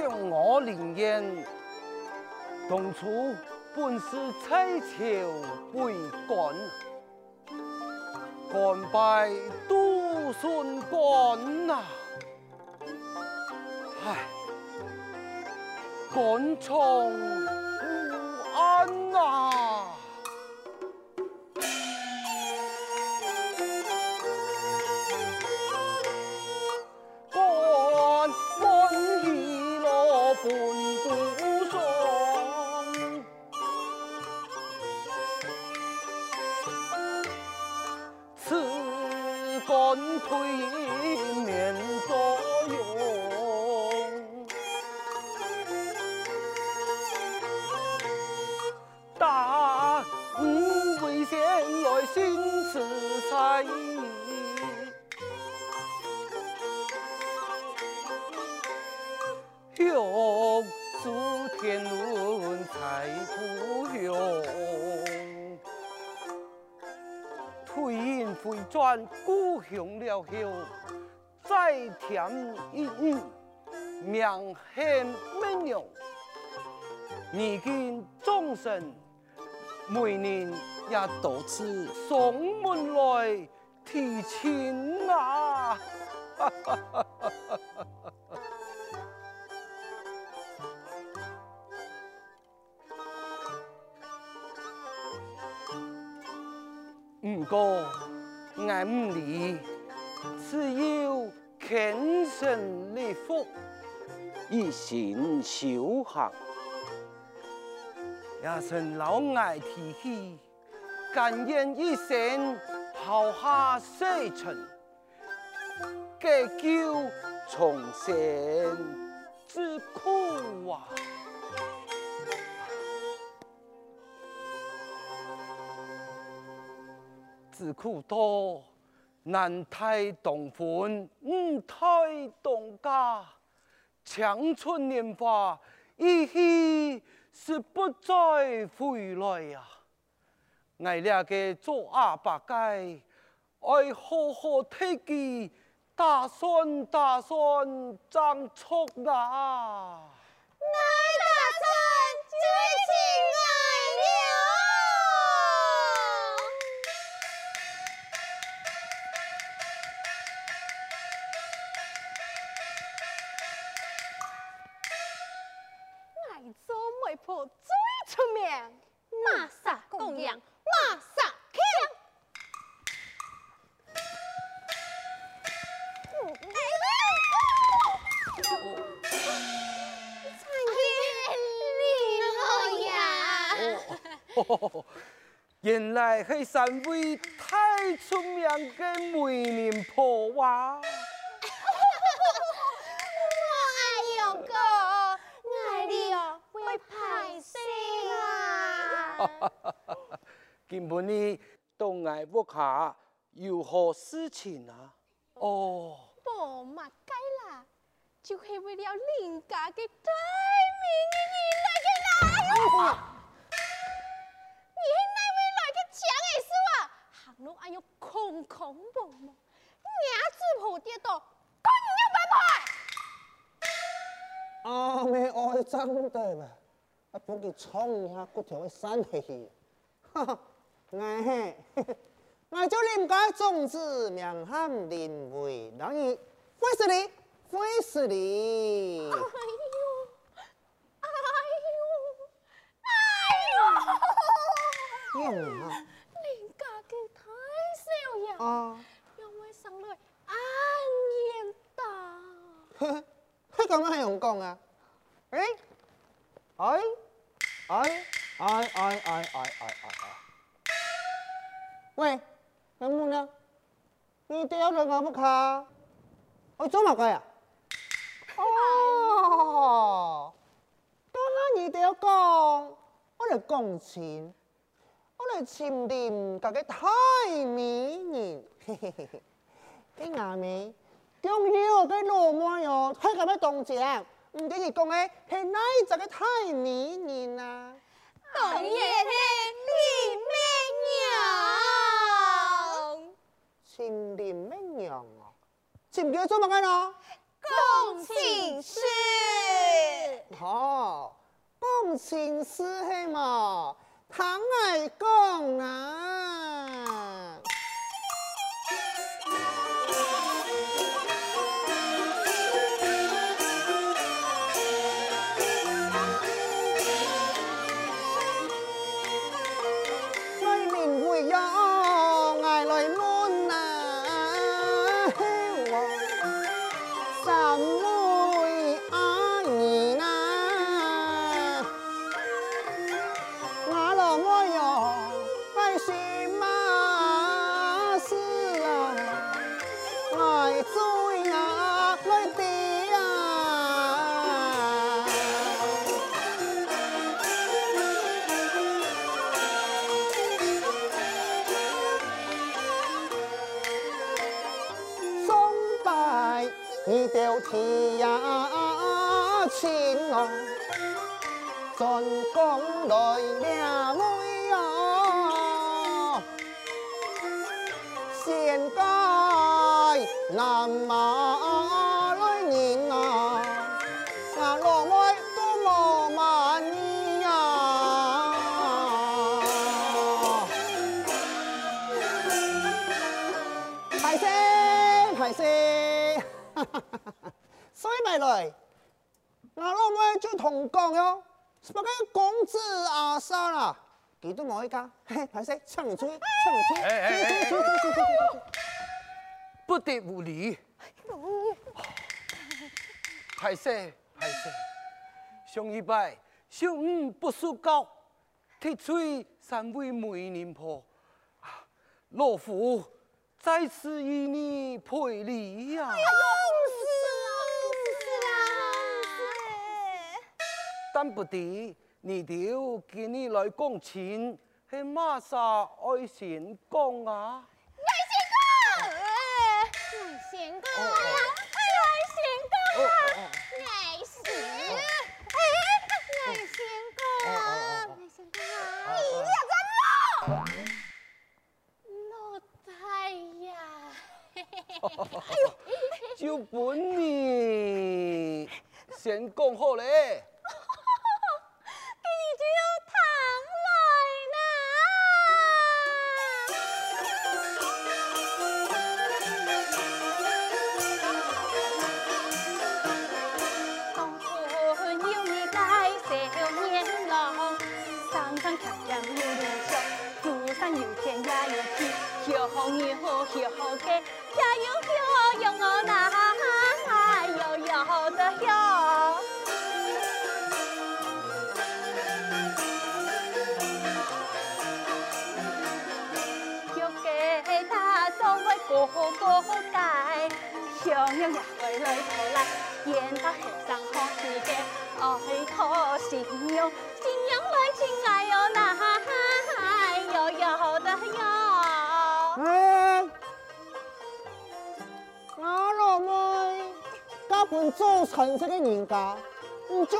向我领烟同处本是凄妾为官官拜都孙官呐。唉赶冲才故乡，退隐回转故乡了后，再添一女，名显闽娘。如今众神每年也多次送门来提亲啊！不过。爱唔离，只有虔诚礼服，一心修行。也曾老爱提起，甘愿一生抛下世尘，解救重生之苦啊！是苦多，男胎动魂，女胎动家，青春年华一去是不再回来呀、爱！俺俩个做阿爸该，爱好好退记，打算打算长出啊！俺打算继。出面，马上供养，马上听。原来是三位太出名的媒人婆娃、根本呢都爱不卡，有何事情啊？哦，不嘛该啦，就系为了林家的大名而来的啦！哎，你是哪位来的钱的是啊？行路哎呦空空无无，娘子婆爹都滚了门外！阿妹爱真对？啊，把佮创下骨头会散去，哈哈哈哎嘿嘿，我 thể 种植两 sang hệ gì? Nghe. 做嘛鬼啊？哦，当然你得要讲，我来共情，我来钦定这个太迷人。嘿嘿嘿嘿，你阿妹，终于我个老妹哟，太敢要动情，唔得是讲的，是哪一个太迷人啊？董爷爷，美妙娘？钦定咩？是唔叫做么安咯？共情诗。好、共情诗嘿嘛，唐爱共啊。所以咪来，我老妹就同讲哟，什么个公子阿三啦，几多我一家，嘿，还是唱出唱出，不得无礼，还是还是，上一拜小五不输高，提出三位媒人婆，老夫在此与你赔礼呀。但不得，你就今日来讲钱，系马上爱先讲啊！呀！就本你先讲好嘞。想要也会来头来，演他和尚好世界，爱他信用，信用来亲爱哟，那有有的有。哎，我老妹，家本做成绩的人家，唔追，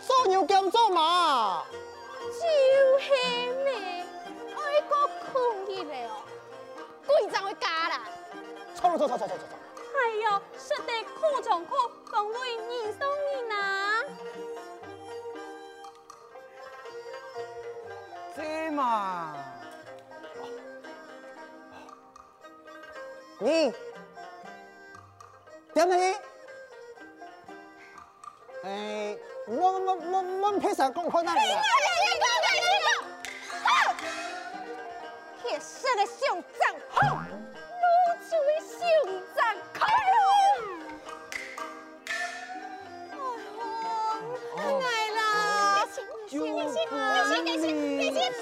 所有咁做马？就是呢，爱个可以了哦，贵长会加啦。错错错错错错！哎呦，说得苦中苦，讲为人送人呐。这嘛，你点你？哎，我我我我唔配上公开那里啊！铁色的胸膛，吼！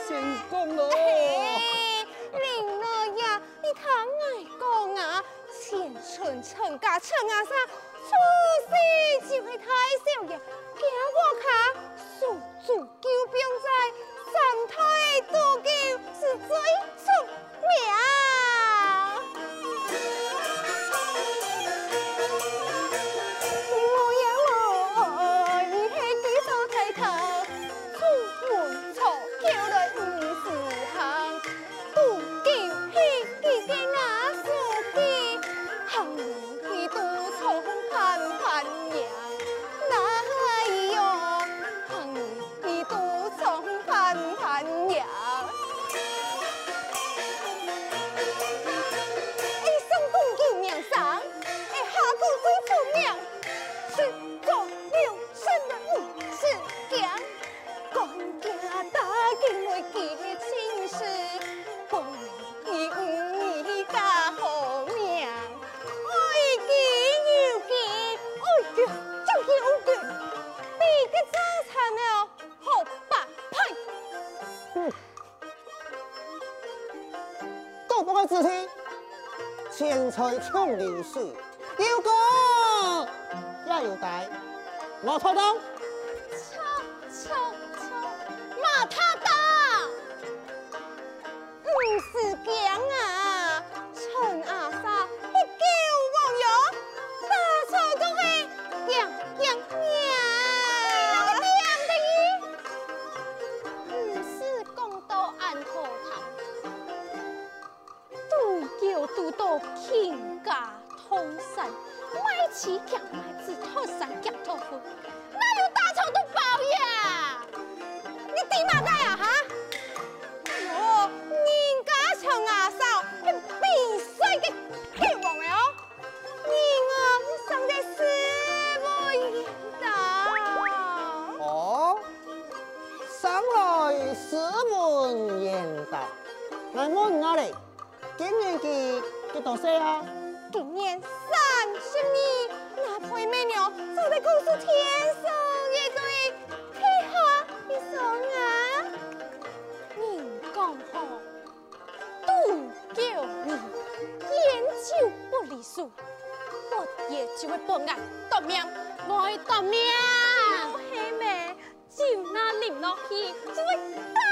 成功了嘿！哎，林老爷，你太爱讲啊，钱存成家成啊噻，出息就会太少呀？给我看！钱财长流水，有功也有带，我操刀。真言道，来问哪里？今年几几多岁啊？今年三十年，那陪没有坐在公司天上也可以配合一双眼。你讲好，都叫你烟酒不离俗，不也就会不爱夺命，我爱夺命。黑妹，就那领落去，就。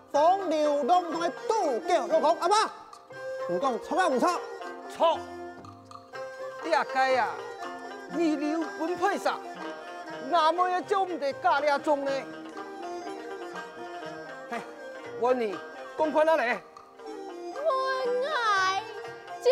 风流浪同佢都叫老公，阿妈，唔讲错啊唔错？错！你阿鸡啊，二流本配啥？那么也做唔得家里阿种呢？嘿，问你，公款哪里？我爱就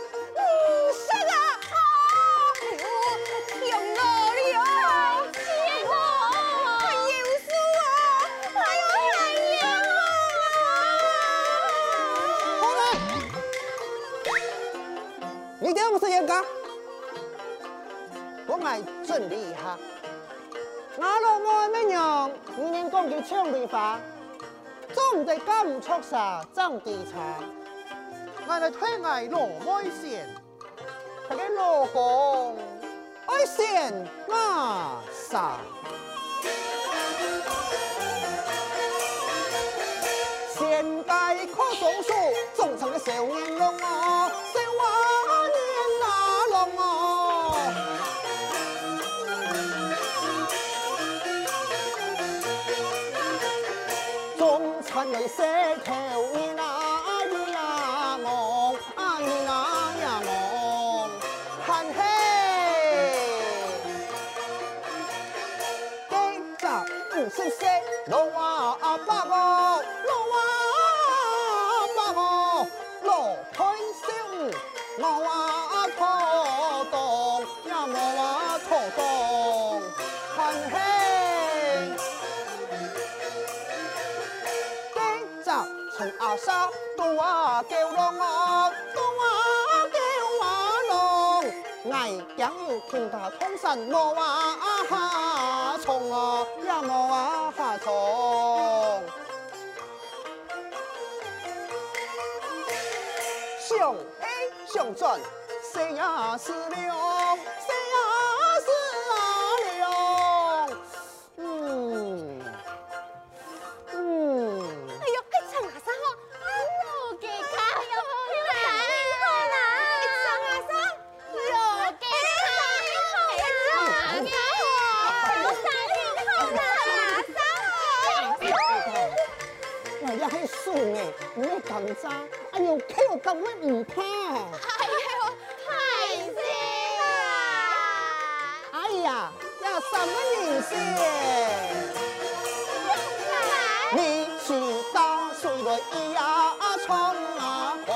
你点不是严格？我爱真厉害。我老妹咩样？你连讲句唱对话，总得咁出色，争地产。我嚟推爱罗妹先，佢嘅老公爱先马上。现代可松树，种成嘅少年郎哦。你石头你那咿阿沙东啊叫龙啊，多啊叫啊龙，爱将有听他通山我啊哈从啊呀我啊哈从，上黑上转，谁呀是了。你紧张，哎呦，佢又咁乜唔怕？哎呦，太！哎呀，要，什么意思？你去打水的一呀冲啊空，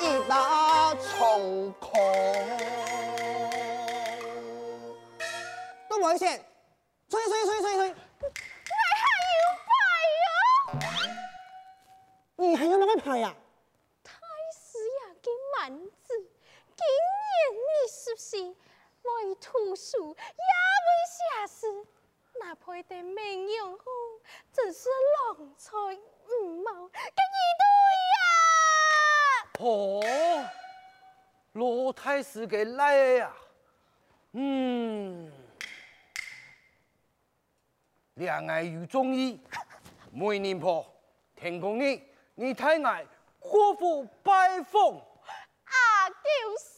一打冲空，都冇事，吹吹吹吹吹。你还要那么拍呀？太师爷嘅名字，竟然你熟悉，会图书也会写诗，那配的名扬后，真是郎才女貌嘅一对呀！哦，罗太师给来呀，嗯，两爱有中医，梅年婆，天公你。你太爱辜负拜奉，啊，就是。